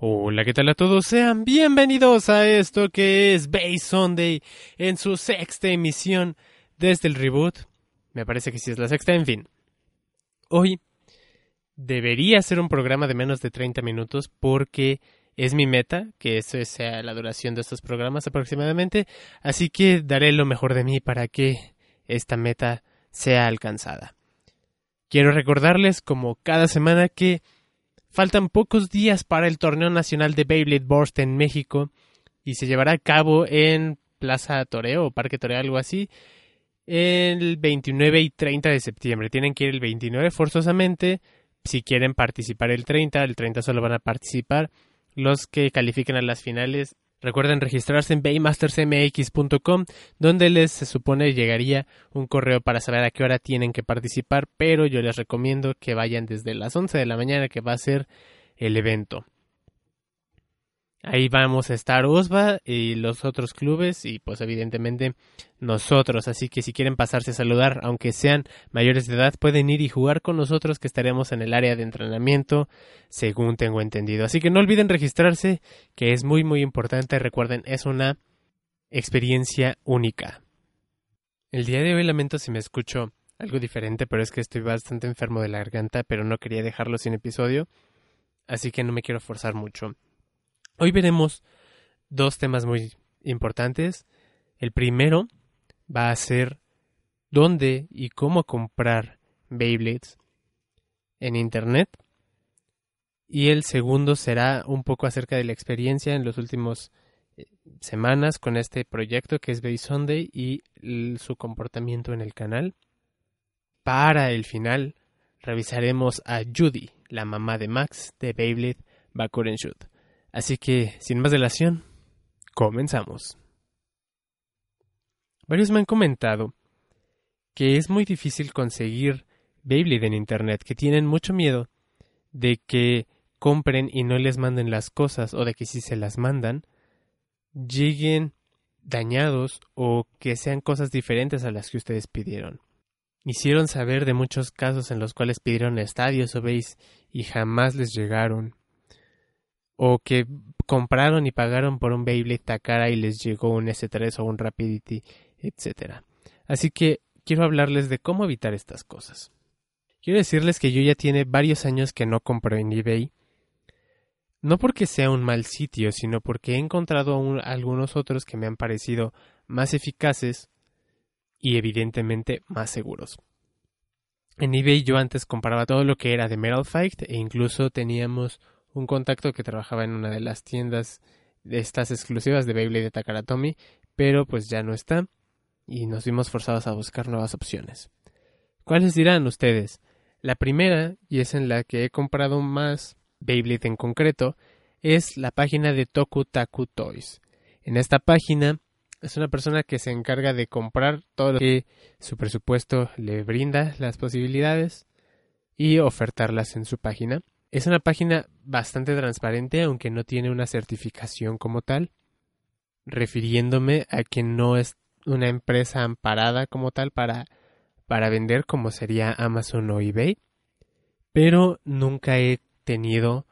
Hola, ¿qué tal a todos? Sean bienvenidos a esto que es Base Sunday en su sexta emisión desde el reboot. Me parece que sí es la sexta, en fin. Hoy debería ser un programa de menos de 30 minutos porque es mi meta, que eso sea la duración de estos programas aproximadamente, así que daré lo mejor de mí para que esta meta sea alcanzada. Quiero recordarles, como cada semana, que Faltan pocos días para el torneo nacional de Beyblade Burst en México y se llevará a cabo en Plaza Toreo o Parque Toreo, algo así, el 29 y 30 de septiembre. Tienen que ir el 29 forzosamente si quieren participar el 30. El 30 solo van a participar los que califiquen a las finales Recuerden registrarse en baymastersmx.com, donde les se supone llegaría un correo para saber a qué hora tienen que participar, pero yo les recomiendo que vayan desde las 11 de la mañana, que va a ser el evento. Ahí vamos a estar Osva y los otros clubes y pues evidentemente nosotros. Así que si quieren pasarse a saludar, aunque sean mayores de edad, pueden ir y jugar con nosotros que estaremos en el área de entrenamiento, según tengo entendido. Así que no olviden registrarse, que es muy muy importante. Recuerden, es una experiencia única. El día de hoy lamento si me escucho algo diferente, pero es que estoy bastante enfermo de la garganta, pero no quería dejarlo sin episodio, así que no me quiero forzar mucho. Hoy veremos dos temas muy importantes. El primero va a ser dónde y cómo comprar Beyblades en Internet. Y el segundo será un poco acerca de la experiencia en los últimos eh, semanas con este proyecto que es Bay Sunday y su comportamiento en el canal. Para el final revisaremos a Judy, la mamá de Max de Beyblade Bakuren Shoot. Así que, sin más dilación, comenzamos. Varios me han comentado que es muy difícil conseguir Beyblade en Internet, que tienen mucho miedo de que compren y no les manden las cosas o de que si se las mandan, lleguen dañados o que sean cosas diferentes a las que ustedes pidieron. Hicieron saber de muchos casos en los cuales pidieron estadios o veis y jamás les llegaron o que compraron y pagaron por un Beyblade Takara y les llegó un S3 o un Rapidity, etc. Así que quiero hablarles de cómo evitar estas cosas. Quiero decirles que yo ya tiene varios años que no compro en eBay, no porque sea un mal sitio, sino porque he encontrado algunos otros que me han parecido más eficaces y evidentemente más seguros. En eBay yo antes compraba todo lo que era de Metal Fight e incluso teníamos un contacto que trabajaba en una de las tiendas de estas exclusivas de Beyblade de Takaratomi, pero pues ya no está y nos vimos forzados a buscar nuevas opciones. ¿Cuáles dirán ustedes? La primera, y es en la que he comprado más Beyblade en concreto, es la página de Toku Taku Toys. En esta página es una persona que se encarga de comprar todo lo que su presupuesto le brinda las posibilidades y ofertarlas en su página. Es una página bastante transparente, aunque no tiene una certificación como tal, refiriéndome a que no es una empresa amparada como tal para, para vender como sería Amazon o eBay, pero nunca he tenido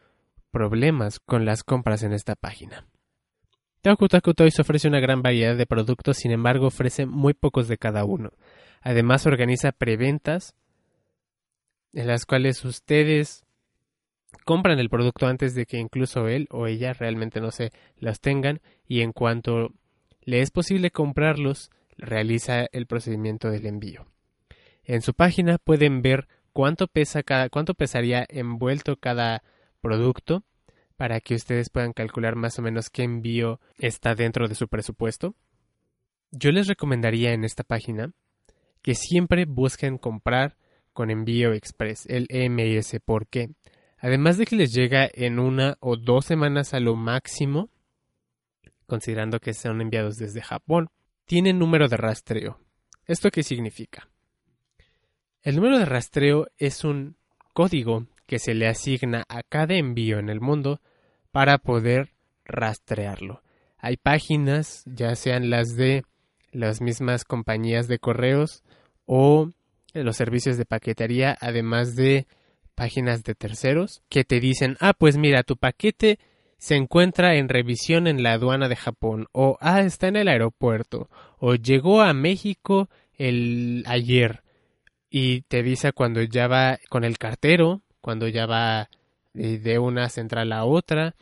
problemas con las compras en esta página. Taku Toys ofrece una gran variedad de productos, sin embargo ofrece muy pocos de cada uno. Además organiza preventas en las cuales ustedes compran el producto antes de que incluso él o ella realmente no se las tengan y en cuanto le es posible comprarlos, realiza el procedimiento del envío. En su página pueden ver cuánto pesa cada, cuánto pesaría envuelto cada producto para que ustedes puedan calcular más o menos qué envío está dentro de su presupuesto. Yo les recomendaría en esta página que siempre busquen comprar con envío express, el EMS. ¿Por qué? Además de que les llega en una o dos semanas a lo máximo, considerando que son enviados desde Japón, tienen número de rastreo. ¿Esto qué significa? El número de rastreo es un código que se le asigna a cada envío en el mundo para poder rastrearlo. Hay páginas, ya sean las de las mismas compañías de correos o los servicios de paquetería, además de páginas de terceros, que te dicen, ah, pues mira, tu paquete se encuentra en revisión en la aduana de Japón, o ah, está en el aeropuerto, o llegó a México el ayer, y te avisa cuando ya va con el cartero, cuando ya va eh, de una central a otra,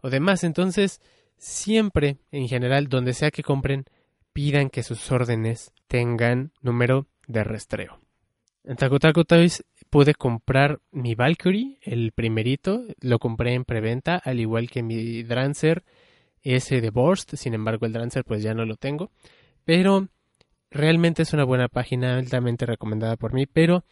o demás. Entonces, siempre, en general, donde sea que compren, pidan que sus órdenes tengan número de rastreo. En pude comprar mi Valkyrie, el primerito, lo compré en preventa, al igual que mi Drancer ese de Borst, sin embargo el Drancer pues ya no lo tengo, pero realmente es una buena página, altamente recomendada por mí, pero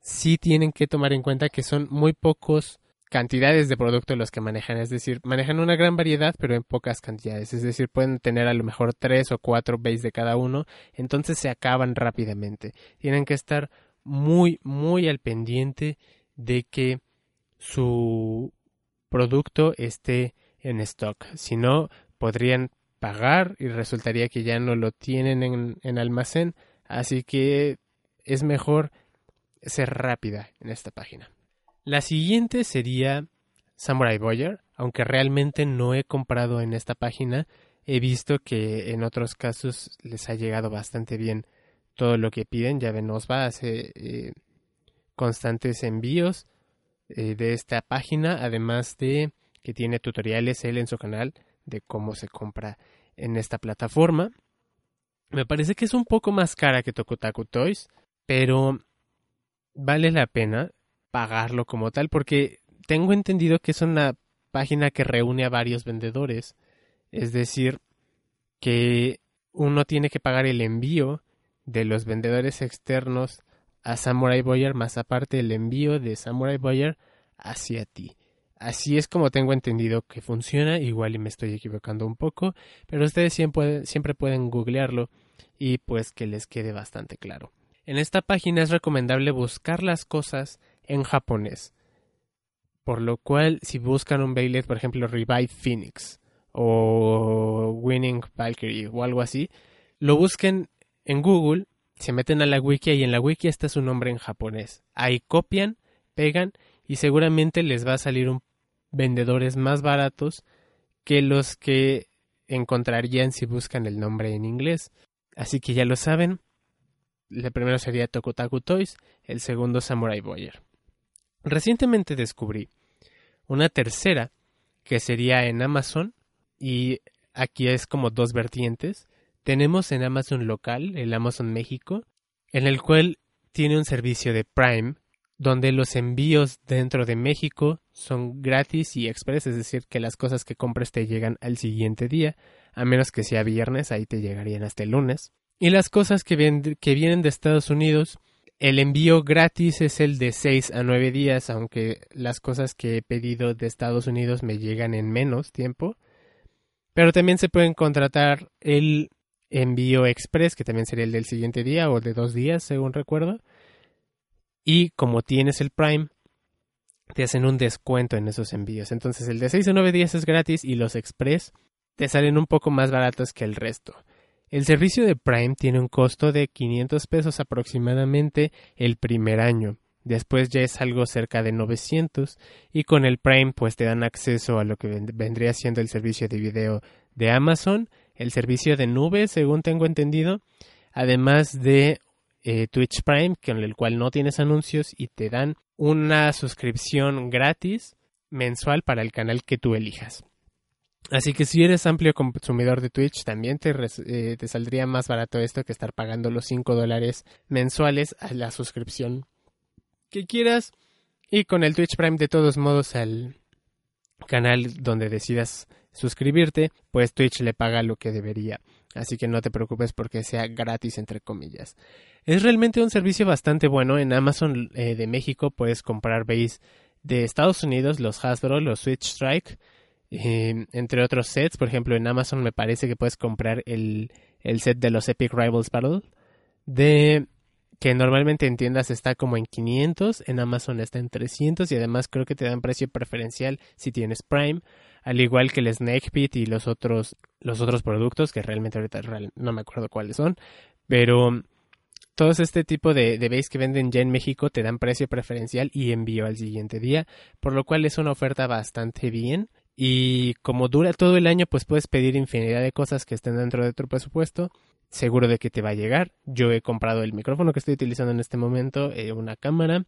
sí tienen que tomar en cuenta que son muy pocos cantidades de producto los que manejan, es decir, manejan una gran variedad pero en pocas cantidades, es decir, pueden tener a lo mejor tres o cuatro bays de cada uno, entonces se acaban rápidamente. Tienen que estar muy, muy al pendiente de que su producto esté en stock, si no podrían pagar y resultaría que ya no lo tienen en, en almacén, así que es mejor ser rápida en esta página. La siguiente sería Samurai Boyer, aunque realmente no he comprado en esta página, he visto que en otros casos les ha llegado bastante bien todo lo que piden. Ya ven, nos va a hacer eh, constantes envíos eh, de esta página, además de que tiene tutoriales él en su canal de cómo se compra en esta plataforma. Me parece que es un poco más cara que Tokotaku Toys, pero vale la pena pagarlo como tal porque tengo entendido que es una página que reúne a varios vendedores. Es decir, que uno tiene que pagar el envío de los vendedores externos a Samurai Boyer más aparte el envío de Samurai Boyer hacia ti. Así es como tengo entendido que funciona, igual y me estoy equivocando un poco, pero ustedes siempre, siempre pueden googlearlo y pues que les quede bastante claro. En esta página es recomendable buscar las cosas en japonés. Por lo cual, si buscan un Beyblade, por ejemplo, Revive Phoenix o Winning Valkyrie o algo así, lo busquen en Google, se meten a la wiki y en la wiki está su nombre en japonés. Ahí copian, pegan y seguramente les va a salir un vendedores más baratos que los que encontrarían si buscan el nombre en inglés. Así que ya lo saben, el primero sería Tokotaku Toys, el segundo Samurai Boyer. Recientemente descubrí una tercera que sería en Amazon y aquí es como dos vertientes. Tenemos en Amazon local, el Amazon México, en el cual tiene un servicio de Prime donde los envíos dentro de México son gratis y express, es decir, que las cosas que compres te llegan al siguiente día, a menos que sea viernes, ahí te llegarían hasta el lunes. Y las cosas que, vienen de Estados Unidos, el envío gratis es el de 6 a 9 días, aunque las cosas que he pedido de Estados Unidos me llegan en menos tiempo. Pero también se pueden contratar el envío express, que también sería el del siguiente día o de dos días, según recuerdo. Y como tienes el Prime, te hacen un descuento en esos envíos. Entonces el de 6 a 9 días es gratis y los express te salen un poco más baratos que el resto. El servicio de Prime tiene un costo de 500 pesos aproximadamente el primer año. Después ya es algo cerca de 900 y con el Prime pues te dan acceso a lo que vendría siendo el servicio de video de Amazon, el servicio de nube según tengo entendido, además de eh, Twitch Prime con el cual no tienes anuncios y te dan una suscripción gratis mensual para el canal que tú elijas. Así que si eres amplio consumidor de Twitch, también te, eh, te saldría más barato esto que estar pagando los 5 dólares mensuales a la suscripción que quieras. Y con el Twitch Prime, de todos modos, al canal donde decidas suscribirte, pues Twitch le paga lo que debería. Así que no te preocupes porque sea gratis, entre comillas. Es realmente un servicio bastante bueno. En Amazon eh, de México puedes comprar base de Estados Unidos, los Hasbro, los Switch Strike, eh, entre otros sets. Por ejemplo, en Amazon me parece que puedes comprar el, el set de los Epic Rivals Battle, de que normalmente en tiendas está como en 500, en Amazon está en 300 y además creo que te dan precio preferencial si tienes Prime, al igual que el Snake Pit y los otros los otros productos que realmente ahorita no me acuerdo cuáles son, pero todos este tipo de, de base que venden ya en México te dan precio preferencial y envío al siguiente día, por lo cual es una oferta bastante bien y como dura todo el año, pues puedes pedir infinidad de cosas que estén dentro de tu presupuesto. Seguro de que te va a llegar. Yo he comprado el micrófono que estoy utilizando en este momento, eh, una cámara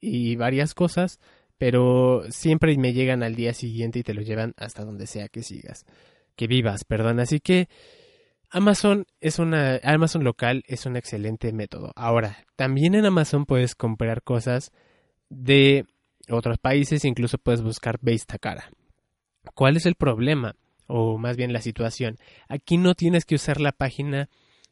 y varias cosas, pero siempre me llegan al día siguiente y te lo llevan hasta donde sea que sigas, que vivas, perdón. Así que Amazon es una Amazon local es un excelente método. Ahora, también en Amazon puedes comprar cosas de otros países, incluso puedes buscar base cara. ¿Cuál es el problema? O más bien la situación. Aquí no tienes que usar la página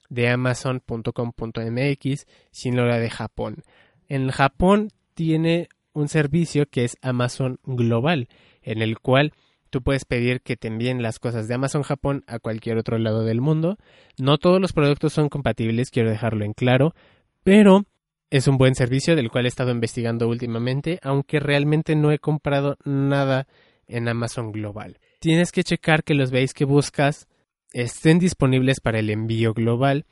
de amazon.com.mx, sino la de Japón. En Japón tiene un servicio que es Amazon Global, en el cual tú puedes pedir que te envíen las cosas de Amazon Japón a cualquier otro lado del mundo. No todos los productos son compatibles, quiero dejarlo en claro, pero es un buen servicio del cual he estado investigando últimamente, aunque realmente no he comprado nada en Amazon Global. Tienes que checar que los veis que buscas estén disponibles para el envío global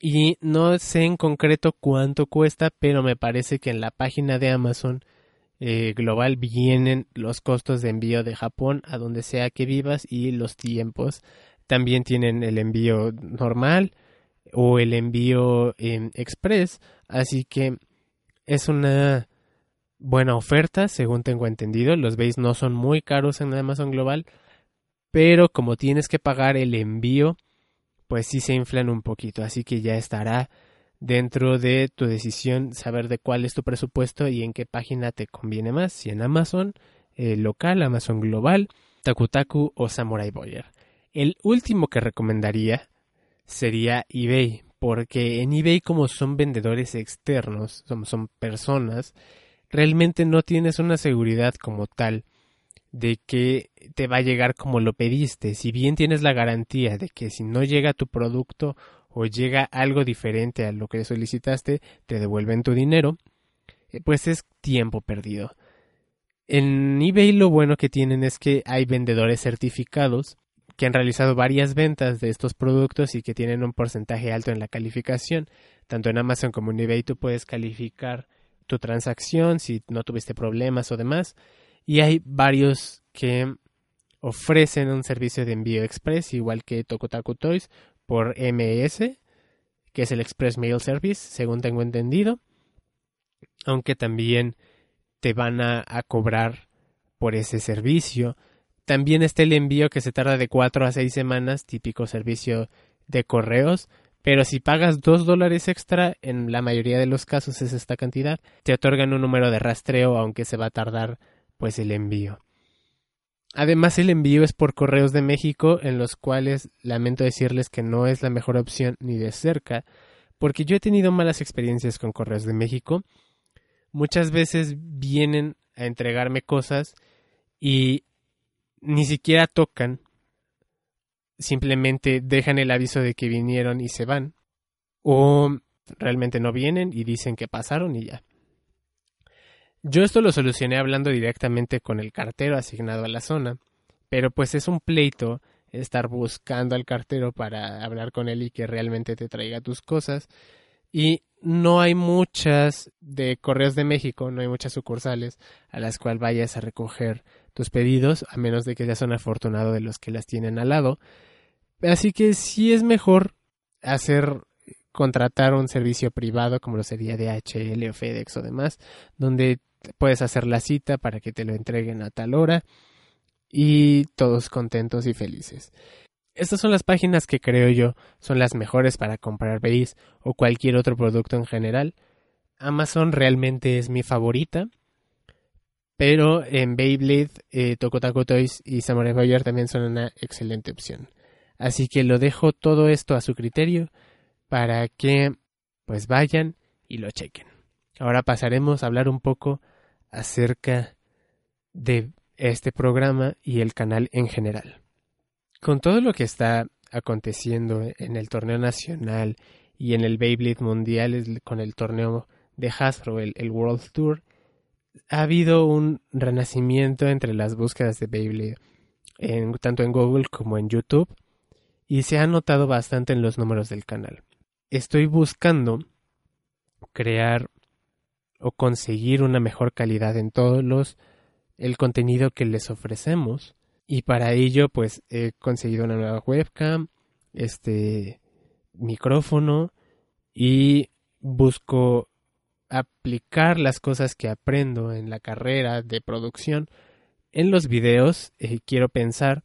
y no sé en concreto cuánto cuesta, pero me parece que en la página de Amazon eh, global vienen los costos de envío de Japón a donde sea que vivas y los tiempos. También tienen el envío normal o el envío en express, así que es una buena oferta, según tengo entendido. Los veis no son muy caros en Amazon Global, pero como tienes que pagar el envío, pues sí se inflan un poquito. Así que ya estará dentro de tu decisión saber de cuál es tu presupuesto y en qué página te conviene más, si en Amazon eh, local, Amazon global, Takutaku o Samurai Boyer. El último que recomendaría sería eBay, porque en eBay como son vendedores externos, son personas, realmente no tienes una seguridad como tal de que te va a llegar como lo pediste. Si bien tienes la garantía de que si no llega tu producto o llega algo diferente a lo que solicitaste, te devuelven tu dinero, eh, pues es tiempo perdido. En eBay lo bueno que tienen es que hay vendedores certificados que han realizado varias ventas de estos productos y que tienen un porcentaje alto en la calificación. Tanto en Amazon como en eBay tú puedes calificar tu transacción, si no tuviste problemas o demás. Y hay varios que ofrecen un servicio de envío express, igual que Tokotaku Toys, por MS, que es el Express Mail Service, según tengo entendido. Aunque también te van a, cobrar por ese servicio. También está el envío que se tarda de 4 a 6 semanas, típico servicio de correos, pero si pagas dos dólares extra, en la mayoría de los casos es esta cantidad, te otorgan un número de rastreo aunque se va a tardar pues el envío. Además el envío es por correos de México en los cuales lamento decirles que no es la mejor opción ni de cerca, porque yo he tenido malas experiencias con correos de México. Muchas veces vienen a entregarme cosas y ni siquiera tocan simplemente dejan el aviso de que vinieron y se van. O realmente no vienen y dicen que pasaron y ya. Yo esto lo solucioné hablando directamente con el cartero asignado a la zona, pero pues es un pleito estar buscando al cartero para hablar con él y que realmente te traiga tus cosas. Y no hay muchas de Correos de México, no hay muchas sucursales a las cuales vayas a recoger tus pedidos, a menos de que seas un afortunado de los que las tienen al lado. Así que sí es mejor hacer contratar un servicio privado como lo sería DHL o FedEx o demás, donde puedes hacer la cita para que te lo entreguen a tal hora y todos contentos y felices. Estas son las páginas que creo yo son las mejores para comprar base o cualquier otro producto en general. Amazon realmente es mi favorita, pero en Beyblade, eh, Toys y Samurai Boyer también son una excelente opción. Así que lo dejo todo esto a su criterio para que pues vayan y lo chequen. Ahora pasaremos a hablar un poco acerca de este programa y el canal en general. Con todo lo que está aconteciendo en el torneo nacional y en el Beyblade Mundial con el torneo de Hasbro, el, World Tour, ha habido un renacimiento entre las búsquedas de Beyblade, tanto en Google como en YouTube, y se ha notado bastante en los números del canal. Estoy buscando crear o conseguir una mejor calidad en todos los el contenido que les ofrecemos y para ello pues he conseguido una nueva webcam, este micrófono y busco aplicar las cosas que aprendo en la carrera de producción en los videos. Eh, quiero pensar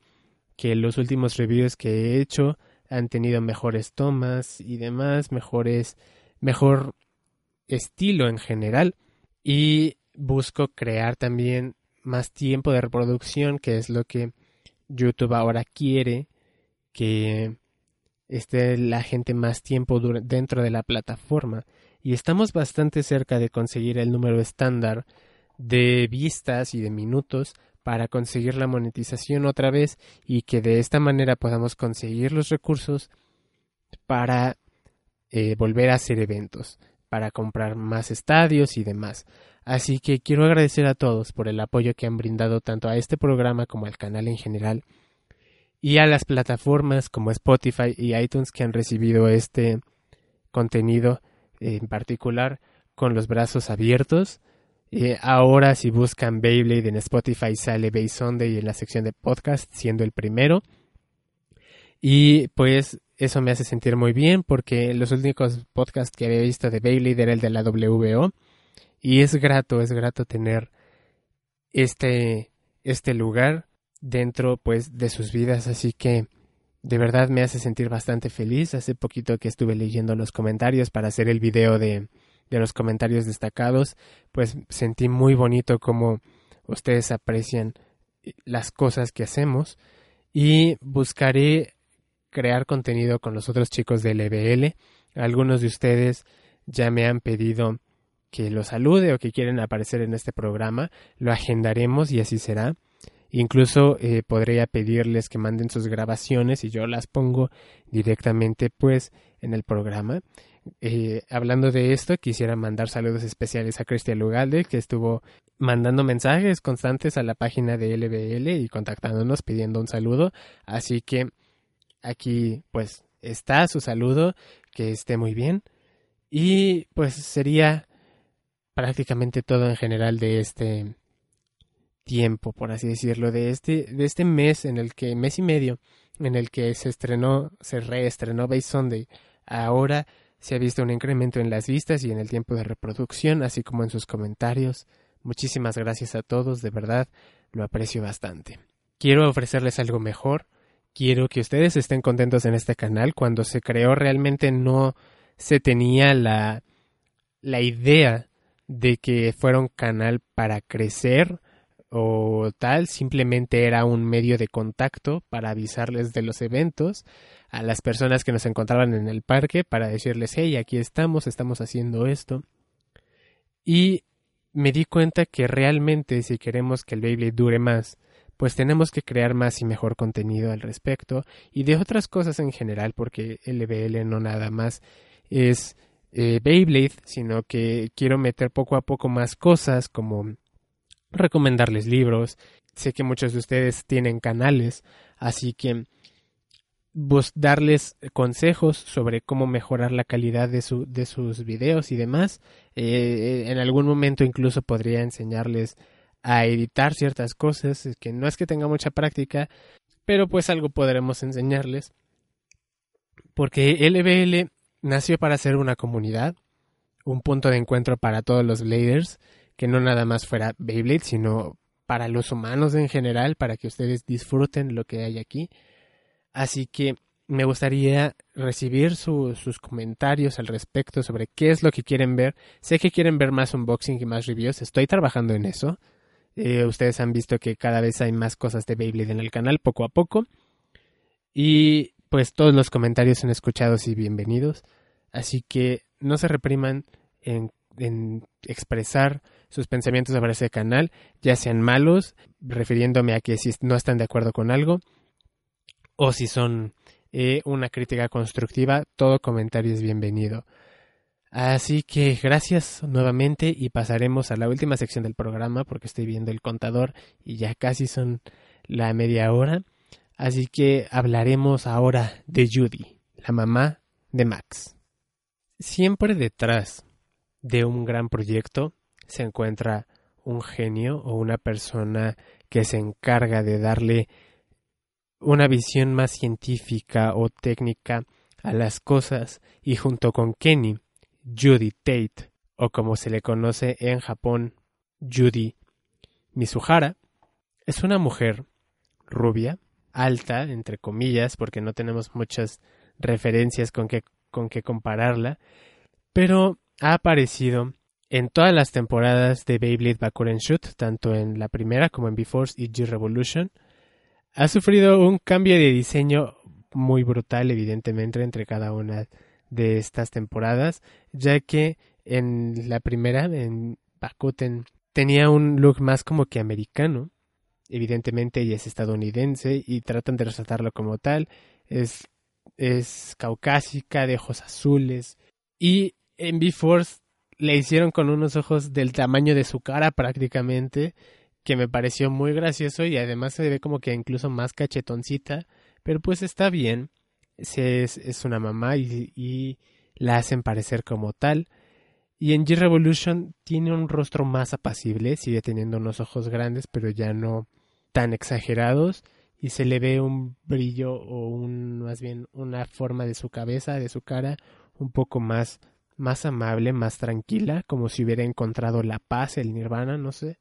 que los últimos reviews que he hecho han tenido mejores tomas y demás, mejores, mejor estilo en general. Y busco crear también más tiempo de reproducción, que es lo que YouTube ahora quiere, que esté la gente más tiempo dentro de la plataforma. Y estamos bastante cerca de conseguir el número estándar de vistas y de minutos para conseguir la monetización otra vez y que de esta manera podamos conseguir los recursos para eh, volver a hacer eventos, para comprar más estadios y demás. Así que quiero agradecer a todos por el apoyo que han brindado tanto a este programa como al canal en general y a las plataformas como Spotify y iTunes que han recibido este contenido en particular con los brazos abiertos. Eh, ahora si buscan Beyblade en Spotify sale Bay Sunday en la sección de podcast siendo el primero. Y pues eso me hace sentir muy bien porque los únicos podcasts que había visto de Beyblade era el de la WBO y es grato, es grato tener este, este lugar dentro pues de sus vidas, así que de verdad me hace sentir bastante feliz. Hace poquito que estuve leyendo los comentarios para hacer el video de, de los comentarios destacados, pues sentí muy bonito como ustedes aprecian las cosas que hacemos y buscaré crear contenido con los otros chicos del LBL. Algunos de ustedes ya me han pedido que lo salude o que quieren aparecer en este programa, lo agendaremos y así será. Incluso eh, podría pedirles que manden sus grabaciones y yo las pongo directamente pues en el programa. Eh, hablando de esto, quisiera mandar saludos especiales a Cristian Lugalde, que estuvo mandando mensajes constantes a la página de LBL y contactándonos pidiendo un saludo. Así que aquí pues está su saludo, que esté muy bien. Y pues sería prácticamente todo en general de este tiempo, por así decirlo, de este, de este mes en el que, mes y medio, en el que se estrenó, se reestrenó Base Sunday. Ahora se ha visto un incremento en las vistas y en el tiempo de reproducción, así como en sus comentarios. Muchísimas gracias a todos, de verdad, lo aprecio bastante. Quiero ofrecerles algo mejor. Quiero que ustedes estén contentos en este canal. Cuando se creó realmente no se tenía la, la idea de que fuera un canal para crecer o tal, simplemente era un medio de contacto para avisarles de los eventos a las personas que nos encontraban en el parque para decirles, hey, aquí estamos, estamos haciendo esto. Y me di cuenta que realmente si queremos que el Beyblade dure más, pues tenemos que crear más y mejor contenido al respecto y de otras cosas en general, porque LBL no nada más es eh, Beyblade, sino que quiero meter poco a poco más cosas como recomendarles libros. Sé que muchos de ustedes tienen canales, así que darles consejos sobre cómo mejorar la calidad de, su, de sus videos y demás. Eh, en algún momento incluso podría enseñarles a editar ciertas cosas, que no es que tenga mucha práctica, pero pues algo podremos enseñarles. Porque LBL nació para ser una comunidad, un punto de encuentro para todos los Bladers, que no nada más fuera Beyblade, sino para los humanos en general, para que ustedes disfruten lo que hay aquí. Así que me gustaría recibir sus comentarios al respecto sobre qué es lo que quieren ver. Sé que quieren ver más unboxing y más reviews, estoy trabajando en eso. Eh, ustedes han visto que cada vez hay más cosas de Beyblade en el canal, poco a poco. Y pues todos los comentarios son escuchados y bienvenidos. Así que no se repriman en en expresar sus pensamientos sobre ese canal, ya sean malos, refiriéndome a que si no están de acuerdo con algo, o si son eh, una crítica constructiva, todo comentario es bienvenido. Así que gracias nuevamente y pasaremos a la última sección del programa porque estoy viendo el contador y ya casi son la media hora. Así que hablaremos ahora de Judy, la mamá de Max. Siempre detrás de un gran proyecto se encuentra un genio o una persona que se encarga de darle una visión más científica o técnica a las cosas y junto con Kenny, Judy Tate, o como se le conoce en Japón, Judy Mizuhara, es una mujer rubia, alta, entre comillas, porque no tenemos muchas referencias con que, con que compararla, pero ha aparecido en todas las temporadas de Beyblade Bakuren Shoot, tanto en la primera como en B-Force y G-Revolution. Ha sufrido un cambio de diseño muy brutal, evidentemente, entre cada una de estas temporadas, ya que en la primera, en Bakuten, tenía un look más como que americano. Evidentemente ella es estadounidense y tratan de resaltarlo como tal. Es, es caucásica, de ojos azules. Y en B-Force le hicieron con unos ojos del tamaño de su cara prácticamente, que me pareció muy gracioso y además se ve como que incluso más cachetoncita, pero pues está bien, es, es una mamá y, y la hacen parecer como tal. Y en G-Revolution tiene un rostro más apacible, sigue teniendo unos ojos grandes, pero ya no tan exagerados, y se le ve un brillo o un, más bien una forma de su cabeza, de su cara, un poco más más amable, más tranquila, como si hubiera encontrado la paz, el nirvana, no sé.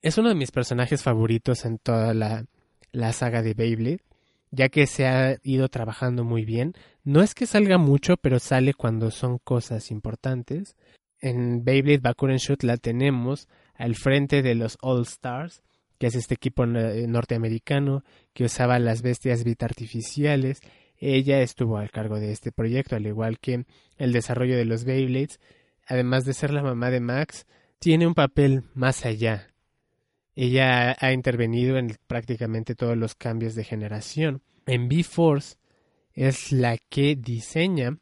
Es uno de mis personajes favoritos en toda la, la saga de Beyblade, ya que se ha ido trabajando muy bien. No es que salga mucho, pero sale cuando son cosas importantes. En Beyblade Bakuren Shoot la tenemos al frente de los All Stars, que es este equipo norteamericano que usaba las bestias bit artificiales ella estuvo al cargo de este proyecto, al igual que el desarrollo de los Beyblades. Además de ser la mamá de Max, tiene un papel más allá. Ella ha intervenido en prácticamente todos los cambios de generación. En B-Force es la que diseña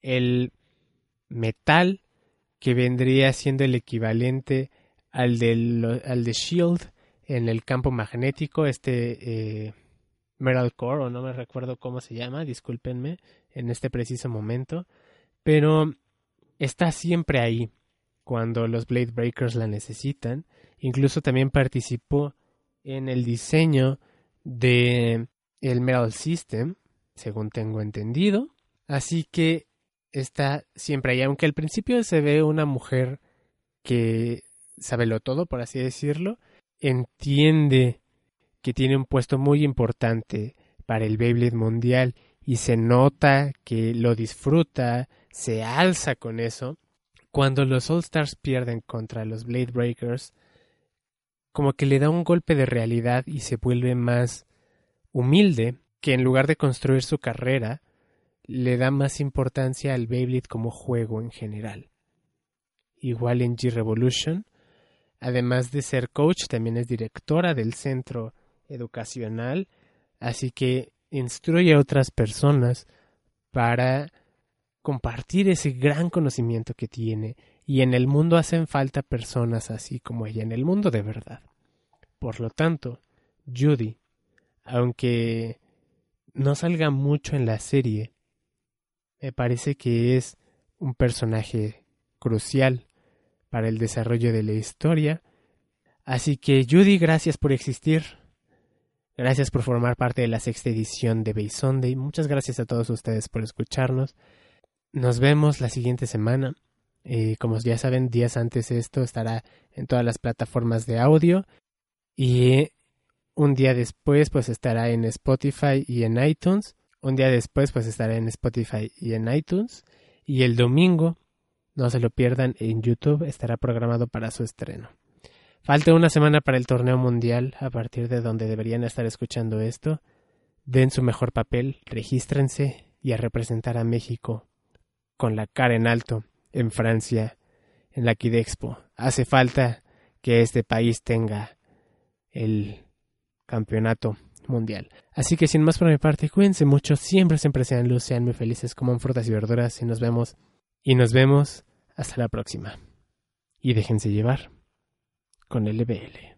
el metal que vendría siendo el equivalente al, del, al de Shield en el campo magnético, este eh, Metalcore, o no me recuerdo cómo se llama, discúlpenme en este preciso momento, pero está siempre ahí cuando los Blade Breakers la necesitan. Incluso también participó en el diseño de el Metal System, según tengo entendido. Así que está siempre ahí, aunque al principio se ve una mujer que sabe lo todo, por así decirlo, entiende que tiene un puesto muy importante para el Beyblade mundial y se nota que lo disfruta, se alza con eso. Cuando los All Stars pierden contra los Blade Breakers, como que le da un golpe de realidad y se vuelve más humilde, que en lugar de construir su carrera, le da más importancia al Beyblade como juego en general. Igual en G-Revolution, además de ser coach, también es directora del centro educacional, así que instruye a otras personas para compartir ese gran conocimiento que tiene y en el mundo hacen falta personas así como ella, en el mundo de verdad. Por lo tanto, Judy, aunque no salga mucho en la serie, me parece que es un personaje crucial para el desarrollo de la historia. Así que Judy, gracias por existir. Gracias por formar parte de la sexta edición de Bay Sunday. Muchas gracias a todos ustedes por escucharnos. Nos vemos la siguiente semana. Eh, como ya saben, días antes esto estará en todas las plataformas de audio. Y un día después, pues estará en Spotify y en iTunes. Un día después, pues estará en Spotify y en iTunes. Y el domingo, no se lo pierdan, en YouTube estará programado para su estreno. Falta una semana para el torneo mundial, a partir de donde deberían estar escuchando esto. Den su mejor papel, regístrense y a representar a México con la cara en alto en Francia, en la Kidexpo. Hace falta que este país tenga el campeonato mundial. Así que sin más por mi parte, cuídense mucho, siempre, siempre sean luz, sean muy felices, coman frutas y verduras y nos vemos, y nos vemos hasta la próxima. Y déjense llevar con el LBL.